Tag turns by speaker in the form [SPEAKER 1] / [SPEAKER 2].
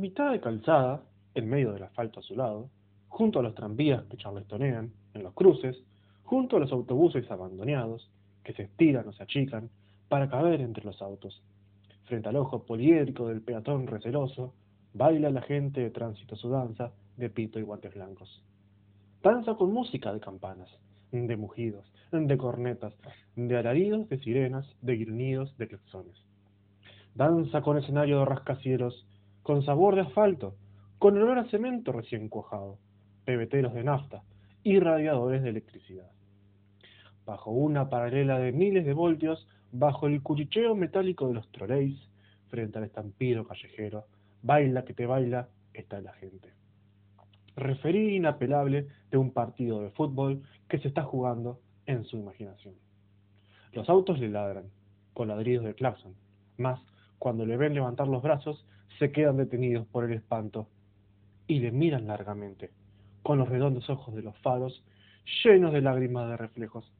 [SPEAKER 1] mitad de calzada, en medio del asfalto a su lado, junto a los tranvías que charlestonean, en los cruces, junto a los autobuses abandonados, que se estiran o se achican, para caber entre los autos. Frente al ojo poliédrico del peatón receloso, baila la gente de tránsito su danza de pito y guantes blancos. Danza con música de campanas, de mugidos, de cornetas, de alaridos, de sirenas, de gruñidos, de claxones. Danza con escenario de rascacielos, con sabor de asfalto, con olor a cemento recién cuajado, pebeteros de nafta y radiadores de electricidad. Bajo una paralela de miles de voltios, bajo el cuchicheo metálico de los troleis, frente al estampido callejero, baila que te baila, está la gente. Referí inapelable de un partido de fútbol que se está jugando en su imaginación. Los autos le ladran, con ladridos de claxon, más cuando le ven levantar los brazos, se quedan detenidos por el espanto y le miran largamente, con los redondos ojos de los faros llenos de lágrimas de reflejos